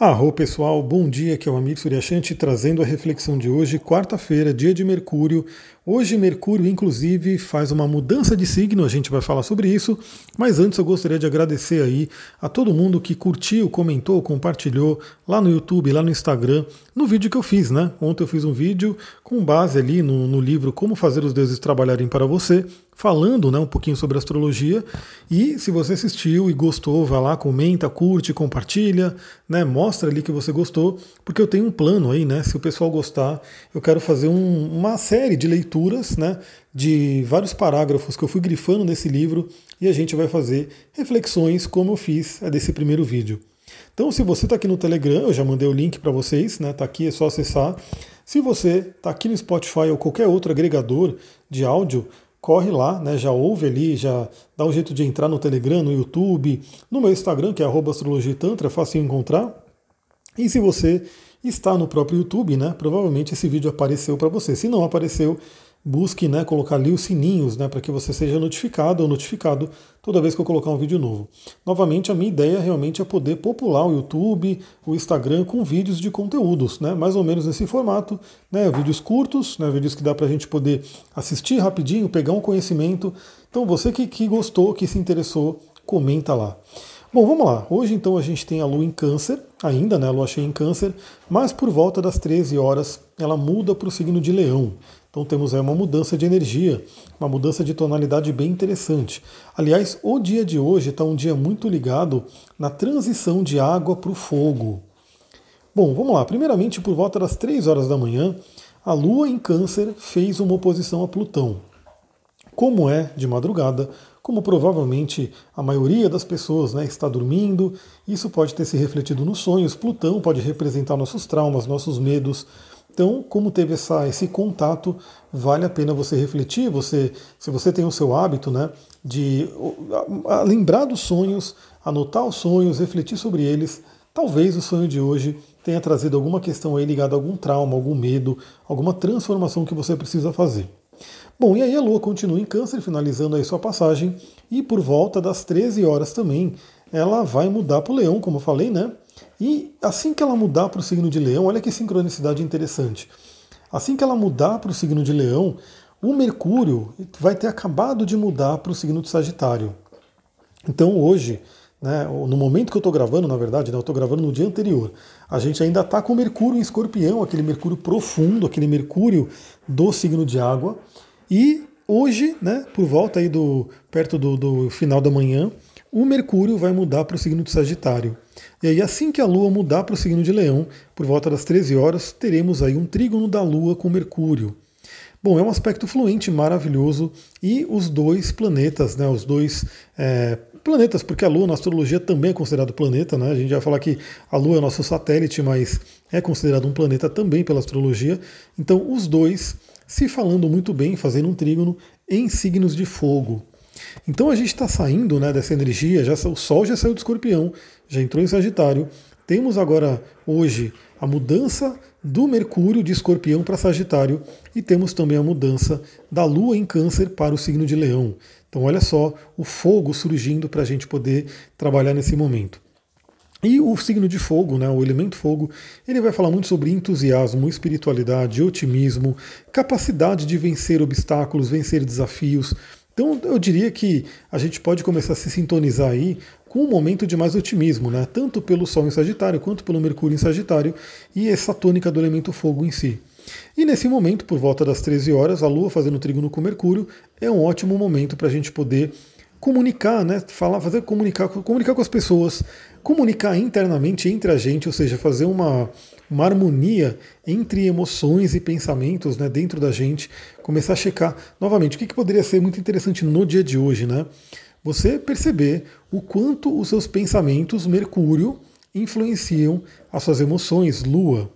Arro pessoal, bom dia, aqui é o Amir Suryashanti trazendo a reflexão de hoje, quarta-feira, dia de Mercúrio. Hoje Mercúrio, inclusive, faz uma mudança de signo, a gente vai falar sobre isso, mas antes eu gostaria de agradecer aí a todo mundo que curtiu, comentou, compartilhou lá no YouTube, lá no Instagram, no vídeo que eu fiz, né? Ontem eu fiz um vídeo com base ali no, no livro Como Fazer os Deuses Trabalharem para Você, falando né, um pouquinho sobre astrologia. E se você assistiu e gostou, vá lá, comenta, curte, compartilha, né, mostra ali que você gostou, porque eu tenho um plano aí, né? Se o pessoal gostar, eu quero fazer um, uma série de leituras, né? De vários parágrafos que eu fui grifando nesse livro e a gente vai fazer reflexões como eu fiz desse primeiro vídeo. Então, se você está aqui no Telegram, eu já mandei o link para vocês, né? Tá aqui, é só acessar. Se você está aqui no Spotify ou qualquer outro agregador de áudio, corre lá, né? Já ouve ali, já dá um jeito de entrar no Telegram, no YouTube, no meu Instagram, que é astrologitantra, é fácil encontrar. E se você está no próprio YouTube, né? Provavelmente esse vídeo apareceu para você. Se não apareceu, busque né, colocar ali os sininhos né, para que você seja notificado ou notificado toda vez que eu colocar um vídeo novo. Novamente, a minha ideia realmente é poder popular o YouTube, o Instagram com vídeos de conteúdos, né, mais ou menos nesse formato, né, vídeos curtos, né, vídeos que dá para a gente poder assistir rapidinho, pegar um conhecimento. Então, você que, que gostou, que se interessou, comenta lá. Bom, vamos lá. Hoje então a gente tem a Lua em Câncer, ainda, né? A Lua cheia em Câncer, mas por volta das 13 horas ela muda para o signo de Leão. Então temos aí uma mudança de energia, uma mudança de tonalidade bem interessante. Aliás, o dia de hoje está um dia muito ligado na transição de água para o fogo. Bom, vamos lá. Primeiramente, por volta das 3 horas da manhã, a Lua em Câncer fez uma oposição a Plutão. Como é de madrugada, como provavelmente a maioria das pessoas né, está dormindo, isso pode ter se refletido nos sonhos. Plutão pode representar nossos traumas, nossos medos, então, como teve essa, esse contato, vale a pena você refletir. Você, se você tem o seu hábito, né, de lembrar dos sonhos, anotar os sonhos, refletir sobre eles. Talvez o sonho de hoje tenha trazido alguma questão aí ligada a algum trauma, algum medo, alguma transformação que você precisa fazer. Bom, e aí a Lua continua em Câncer, finalizando aí sua passagem, e por volta das 13 horas também, ela vai mudar para o Leão, como eu falei, né? E assim que ela mudar para o signo de Leão, olha que sincronicidade interessante. Assim que ela mudar para o signo de Leão, o Mercúrio vai ter acabado de mudar para o signo de Sagitário. Então hoje, né, no momento que eu estou gravando, na verdade, né, eu estou gravando no dia anterior, a gente ainda está com Mercúrio em escorpião, aquele Mercúrio profundo, aquele Mercúrio do signo de água. E hoje, né, por volta aí do perto do, do final da manhã, o Mercúrio vai mudar para o signo de Sagitário. E aí, assim que a Lua mudar para o signo de Leão, por volta das 13 horas, teremos aí um trígono da Lua com Mercúrio. Bom, é um aspecto fluente, maravilhoso, e os dois planetas, né, os dois é, planetas, porque a Lua na astrologia também é considerado planeta, né? A gente vai falar que a Lua é nosso satélite, mas é considerado um planeta também pela astrologia. Então, os dois se falando muito bem, fazendo um trígono em signos de fogo. Então a gente está saindo né, dessa energia, já, o Sol já saiu do escorpião, já entrou em Sagitário. Temos agora, hoje, a mudança do Mercúrio de escorpião para Sagitário e temos também a mudança da Lua em Câncer para o signo de Leão. Então, olha só o fogo surgindo para a gente poder trabalhar nesse momento. E o signo de fogo, né, o elemento fogo, ele vai falar muito sobre entusiasmo, espiritualidade, otimismo, capacidade de vencer obstáculos, vencer desafios. Então eu diria que a gente pode começar a se sintonizar aí com um momento de mais otimismo, né? tanto pelo Sol em Sagitário quanto pelo Mercúrio em Sagitário e essa tônica do elemento fogo em si. E nesse momento, por volta das 13 horas, a Lua fazendo trígono com Mercúrio é um ótimo momento para a gente poder comunicar, né? Falar, fazer comunicar, comunicar com as pessoas, comunicar internamente entre a gente, ou seja, fazer uma, uma harmonia entre emoções e pensamentos né, dentro da gente, começar a checar novamente o que, que poderia ser muito interessante no dia de hoje, né? Você perceber o quanto os seus pensamentos, Mercúrio, influenciam as suas emoções, Lua,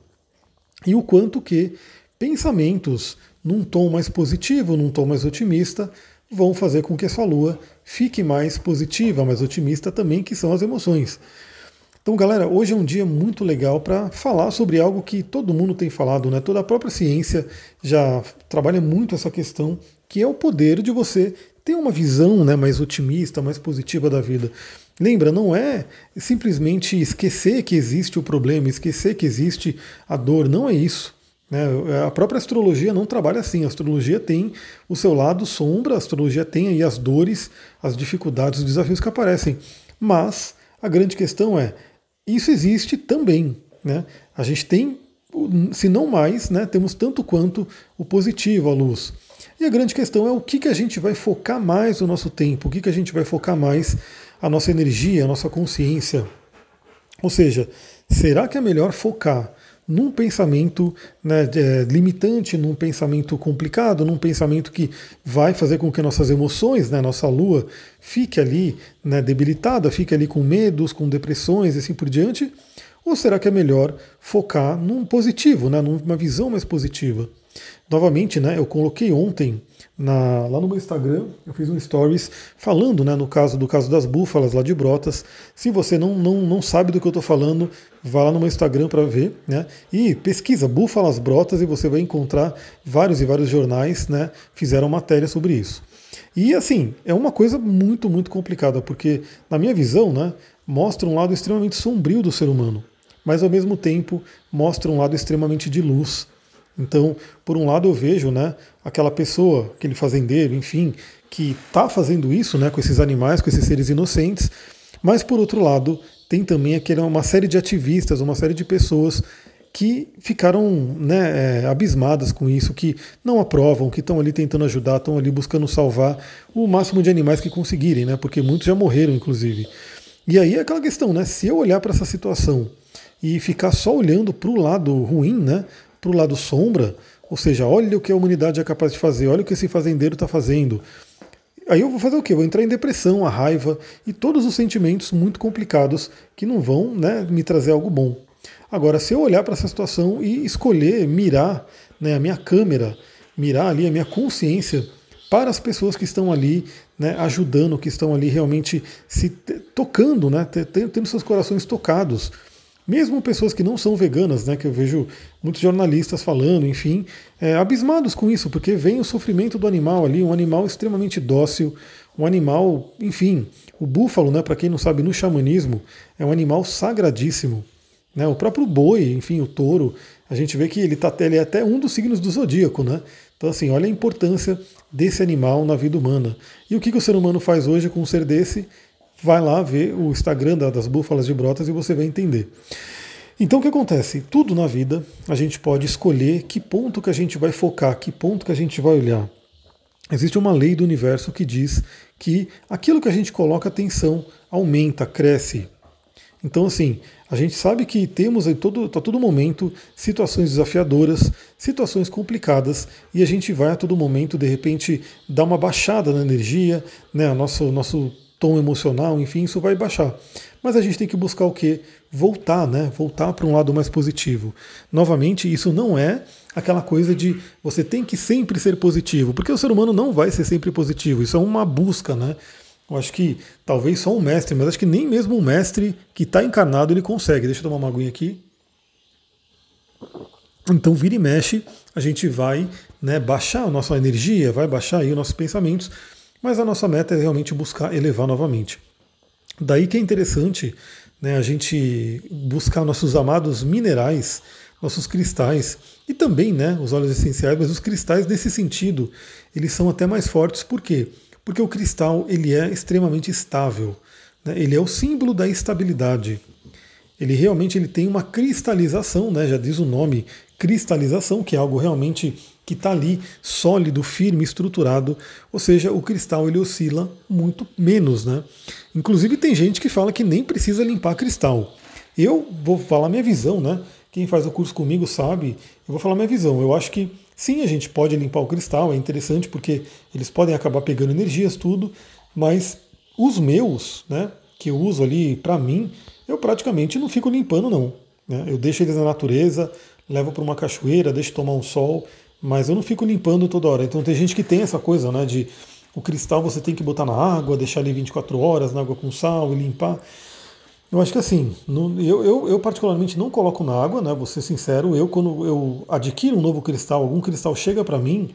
e o quanto que pensamentos num tom mais positivo, num tom mais otimista, vão fazer com que a sua Lua fique mais positiva, mais otimista também, que são as emoções. Então, galera, hoje é um dia muito legal para falar sobre algo que todo mundo tem falado, né? Toda a própria ciência já trabalha muito essa questão, que é o poder de você ter uma visão né, mais otimista, mais positiva da vida. Lembra, não é simplesmente esquecer que existe o problema, esquecer que existe a dor, não é isso. Né? A própria astrologia não trabalha assim. A astrologia tem o seu lado sombra, a astrologia tem aí as dores, as dificuldades, os desafios que aparecem. Mas a grande questão é, isso existe também. Né? A gente tem, se não mais, né, temos tanto quanto o positivo, a luz. E a grande questão é o que, que a gente vai focar mais o nosso tempo, o que, que a gente vai focar mais a nossa energia, a nossa consciência. Ou seja, será que é melhor focar num pensamento né, é, limitante, num pensamento complicado, num pensamento que vai fazer com que nossas emoções, né, nossa lua, fique ali né, debilitada, fique ali com medos, com depressões e assim por diante? Ou será que é melhor focar num positivo, né, numa visão mais positiva? Novamente, né, eu coloquei ontem na, lá no meu Instagram, eu fiz um stories falando, né, no caso do caso das búfalas lá de Brotas. Se você não, não, não sabe do que eu estou falando, vá lá no meu Instagram para ver, né? E pesquisa búfalas brotas e você vai encontrar vários e vários jornais, né, fizeram matéria sobre isso. E assim, é uma coisa muito, muito complicada, porque na minha visão, né, mostra um lado extremamente sombrio do ser humano, mas ao mesmo tempo mostra um lado extremamente de luz então, por um lado eu vejo, né, aquela pessoa, aquele fazendeiro, enfim, que está fazendo isso, né, com esses animais, com esses seres inocentes, mas por outro lado tem também aquela uma série de ativistas, uma série de pessoas que ficaram né, é, abismadas com isso, que não aprovam, que estão ali tentando ajudar, estão ali buscando salvar o máximo de animais que conseguirem, né, porque muitos já morreram, inclusive. E aí é aquela questão, né, se eu olhar para essa situação e ficar só olhando para o lado ruim, né, para o lado sombra, ou seja, olha o que a humanidade é capaz de fazer, olha o que esse fazendeiro está fazendo. Aí eu vou fazer o quê? vou entrar em depressão, a raiva e todos os sentimentos muito complicados que não vão né, me trazer algo bom. Agora, se eu olhar para essa situação e escolher mirar né, a minha câmera, mirar ali a minha consciência para as pessoas que estão ali né, ajudando, que estão ali realmente se tocando, né, tendo seus corações tocados mesmo pessoas que não são veganas, né, que eu vejo muitos jornalistas falando, enfim, é, abismados com isso, porque vem o sofrimento do animal ali, um animal extremamente dócil, um animal, enfim, o búfalo, né, para quem não sabe, no xamanismo, é um animal sagradíssimo. Né, o próprio boi, enfim, o touro, a gente vê que ele, tá, ele é até um dos signos do zodíaco, né? Então, assim, olha a importância desse animal na vida humana. E o que, que o ser humano faz hoje com um ser desse? Vai lá ver o Instagram das Búfalas de Brotas e você vai entender. Então o que acontece? Tudo na vida a gente pode escolher que ponto que a gente vai focar, que ponto que a gente vai olhar. Existe uma lei do universo que diz que aquilo que a gente coloca atenção aumenta, cresce. Então, assim, a gente sabe que temos em todo, a todo momento situações desafiadoras, situações complicadas, e a gente vai a todo momento, de repente, dar uma baixada na energia, né? O nosso, nosso tom emocional, enfim, isso vai baixar. Mas a gente tem que buscar o quê? Voltar, né? Voltar para um lado mais positivo. Novamente, isso não é aquela coisa de você tem que sempre ser positivo, porque o ser humano não vai ser sempre positivo. Isso é uma busca, né? Eu acho que talvez só um mestre, mas acho que nem mesmo um mestre que está encarnado ele consegue. Deixa eu tomar uma aguinha aqui. Então, vira e mexe, a gente vai né, baixar a nossa energia, vai baixar aí os nossos pensamentos, mas a nossa meta é realmente buscar elevar novamente. Daí que é interessante né, a gente buscar nossos amados minerais, nossos cristais e também né, os óleos essenciais, mas os cristais nesse sentido eles são até mais fortes, por quê? Porque o cristal ele é extremamente estável, né, ele é o símbolo da estabilidade. Ele realmente ele tem uma cristalização, né, já diz o nome, cristalização, que é algo realmente que está ali sólido, firme, estruturado, ou seja, o cristal ele oscila muito menos, né? Inclusive tem gente que fala que nem precisa limpar cristal. Eu vou falar minha visão, né? Quem faz o curso comigo sabe, eu vou falar minha visão. Eu acho que sim, a gente pode limpar o cristal, é interessante porque eles podem acabar pegando energias, tudo, mas os meus, né, que eu uso ali para mim, eu praticamente não fico limpando não. Né? Eu deixo eles na natureza, levo para uma cachoeira, deixo tomar um sol, mas eu não fico limpando toda hora. Então tem gente que tem essa coisa, né, de o cristal você tem que botar na água, deixar ali 24 horas na água com sal e limpar. Eu acho que assim, eu, eu, eu, particularmente não coloco na água, né? Vou ser sincero, eu quando eu adquiro um novo cristal, algum cristal chega para mim,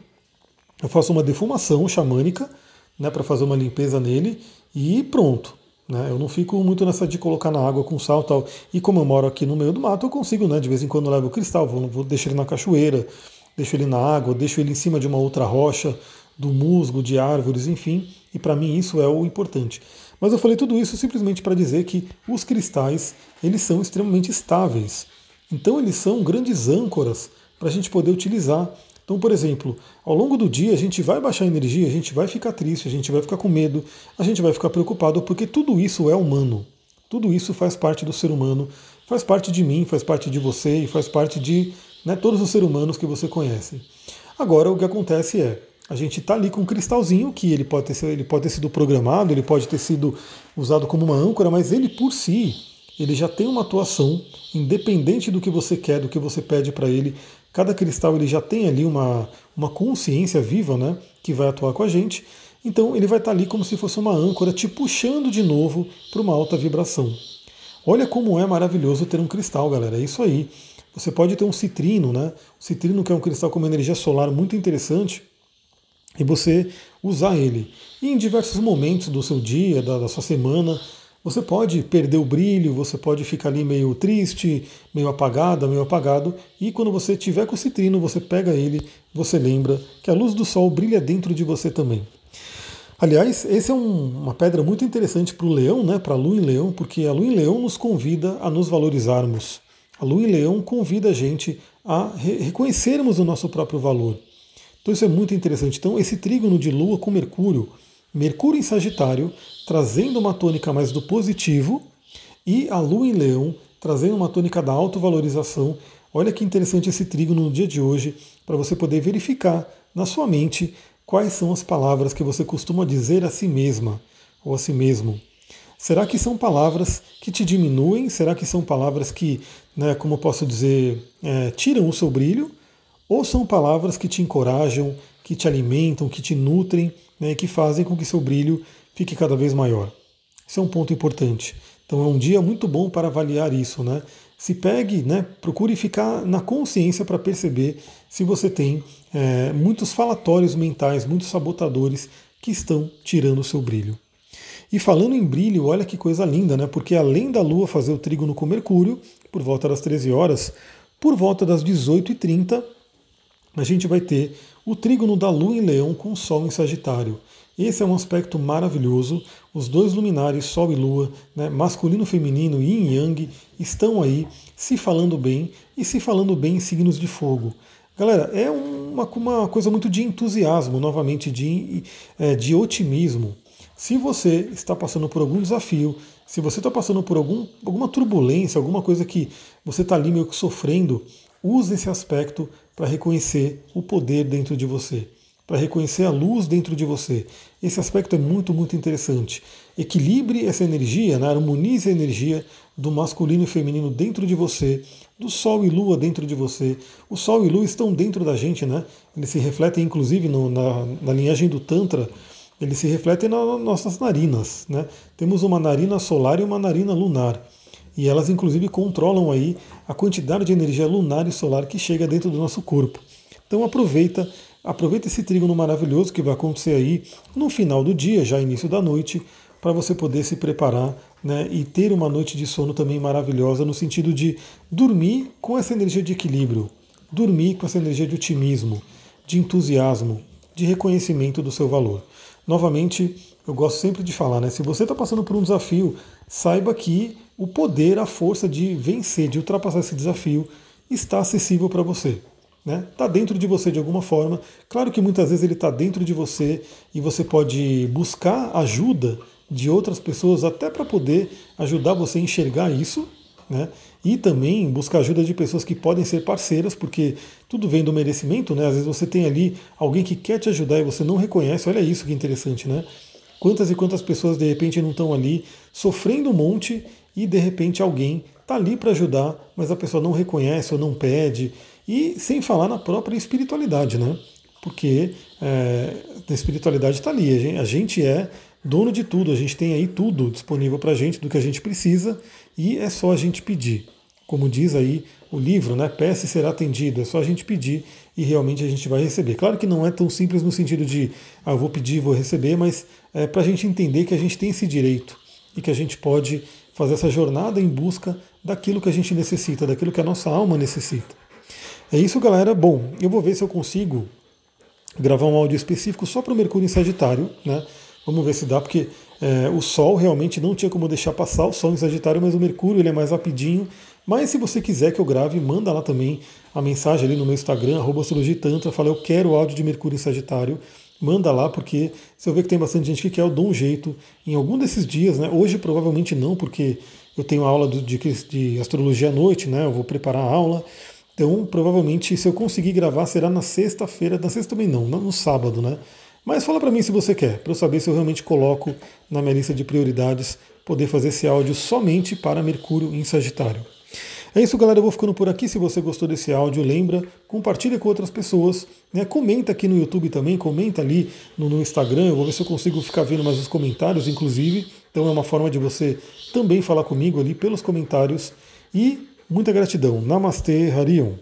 eu faço uma defumação xamânica, né, para fazer uma limpeza nele e pronto. Né? Eu não fico muito nessa de colocar na água com sal e tal. E como eu moro aqui no meio do mato, eu consigo, né? De vez em quando eu levo o cristal, vou, vou deixo ele na cachoeira, deixo ele na água, deixo ele em cima de uma outra rocha, do musgo, de árvores, enfim. E para mim isso é o importante. Mas eu falei tudo isso simplesmente para dizer que os cristais eles são extremamente estáveis. Então eles são grandes âncoras para a gente poder utilizar. Então, por exemplo, ao longo do dia a gente vai baixar energia, a gente vai ficar triste, a gente vai ficar com medo, a gente vai ficar preocupado, porque tudo isso é humano. Tudo isso faz parte do ser humano, faz parte de mim, faz parte de você e faz parte de né, todos os seres humanos que você conhece. Agora, o que acontece é, a gente está ali com um cristalzinho que ele pode, ter, ele pode ter sido programado, ele pode ter sido usado como uma âncora, mas ele por si, ele já tem uma atuação, independente do que você quer, do que você pede para ele. Cada cristal ele já tem ali uma, uma consciência viva, né, que vai atuar com a gente. Então ele vai estar tá ali como se fosse uma âncora, te puxando de novo para uma alta vibração. Olha como é maravilhoso ter um cristal, galera. É isso aí. Você pode ter um citrino, né? O citrino que é um cristal com uma energia solar muito interessante e você usar ele. E em diversos momentos do seu dia, da, da sua semana, você pode perder o brilho, você pode ficar ali meio triste, meio apagada, meio apagado, e quando você tiver com o citrino, você pega ele, você lembra que a luz do sol brilha dentro de você também. Aliás, essa é um, uma pedra muito interessante para o leão, né, para a lua em leão, porque a lua em leão nos convida a nos valorizarmos. A lua em leão convida a gente a re reconhecermos o nosso próprio valor. Então isso é muito interessante. Então esse trígono de Lua com Mercúrio, Mercúrio em Sagitário, trazendo uma tônica mais do positivo, e a Lua em Leão, trazendo uma tônica da autovalorização. Olha que interessante esse trígono no dia de hoje, para você poder verificar na sua mente quais são as palavras que você costuma dizer a si mesma ou a si mesmo. Será que são palavras que te diminuem? Será que são palavras que, né, como posso dizer, é, tiram o seu brilho? ou são palavras que te encorajam, que te alimentam, que te nutrem, né, que fazem com que seu brilho fique cada vez maior. Isso é um ponto importante. Então é um dia muito bom para avaliar isso, né? Se pegue, né, procure ficar na consciência para perceber se você tem é, muitos falatórios mentais, muitos sabotadores que estão tirando o seu brilho. E falando em brilho, olha que coisa linda, né? Porque além da Lua fazer o trígono com Mercúrio, por volta das 13 horas, por volta das 18h30, a gente vai ter o trígono da Lua em Leão com o Sol em Sagitário. Esse é um aspecto maravilhoso. Os dois luminares, Sol e Lua, né, masculino e feminino, Yin e Yang, estão aí se falando bem e se falando bem em signos de fogo. Galera, é uma, uma coisa muito de entusiasmo, novamente, de, é, de otimismo. Se você está passando por algum desafio, se você está passando por algum, alguma turbulência, alguma coisa que você está ali meio que sofrendo, use esse aspecto para reconhecer o poder dentro de você, para reconhecer a luz dentro de você. Esse aspecto é muito, muito interessante. Equilibre essa energia, né? harmonize a energia do masculino e feminino dentro de você, do Sol e Lua dentro de você. O Sol e Lua estão dentro da gente, né? Eles se refletem, inclusive, no, na, na linhagem do Tantra, eles se refletem nas nossas narinas. Né? Temos uma narina solar e uma narina lunar e elas inclusive controlam aí a quantidade de energia lunar e solar que chega dentro do nosso corpo. Então aproveita, aproveita esse trígono maravilhoso que vai acontecer aí no final do dia, já início da noite, para você poder se preparar né, e ter uma noite de sono também maravilhosa, no sentido de dormir com essa energia de equilíbrio, dormir com essa energia de otimismo, de entusiasmo, de reconhecimento do seu valor. Novamente, eu gosto sempre de falar, né? Se você está passando por um desafio, saiba que o poder, a força de vencer, de ultrapassar esse desafio, está acessível para você. Está né? Tá dentro de você de alguma forma. Claro que muitas vezes ele está dentro de você e você pode buscar ajuda de outras pessoas até para poder ajudar você a enxergar isso. Né? E também buscar ajuda de pessoas que podem ser parceiras, porque tudo vem do merecimento, né? Às vezes você tem ali alguém que quer te ajudar e você não reconhece. Olha isso que interessante, né? Quantas e quantas pessoas de repente não estão ali sofrendo um monte e de repente alguém está ali para ajudar, mas a pessoa não reconhece ou não pede, e sem falar na própria espiritualidade, né? Porque é, a espiritualidade está ali, a gente, a gente é dono de tudo, a gente tem aí tudo disponível para a gente, do que a gente precisa, e é só a gente pedir. Como diz aí o livro, né? Peça e será atendido, é só a gente pedir e realmente a gente vai receber. Claro que não é tão simples no sentido de, ah, vou pedir vou receber, mas é para a gente entender que a gente tem esse direito e que a gente pode fazer essa jornada em busca daquilo que a gente necessita, daquilo que a nossa alma necessita. É isso, galera. Bom, eu vou ver se eu consigo gravar um áudio específico só para o Mercúrio em Sagitário, né? Vamos ver se dá, porque é, o Sol realmente não tinha como deixar passar o Sol em Sagitário, mas o Mercúrio ele é mais rapidinho. Mas se você quiser que eu grave, manda lá também a mensagem ali no meu Instagram, arroba Tantra, fala eu quero áudio de Mercúrio em Sagitário. Manda lá, porque se eu ver que tem bastante gente que quer, eu dou um jeito em algum desses dias, né? Hoje provavelmente não, porque eu tenho aula de, de astrologia à noite, né? Eu vou preparar a aula. Então, provavelmente, se eu conseguir gravar, será na sexta-feira. Na sexta também não, no sábado, né? Mas fala para mim se você quer, para eu saber se eu realmente coloco na minha lista de prioridades poder fazer esse áudio somente para Mercúrio em Sagitário. É isso, galera. Eu vou ficando por aqui. Se você gostou desse áudio, lembra, compartilha com outras pessoas. Né? Comenta aqui no YouTube também, comenta ali no, no, Instagram. Eu vou ver se eu consigo ficar vendo mais os comentários, inclusive. Então é uma forma de você também falar comigo ali pelos comentários. E muita gratidão. Namastê, Harion.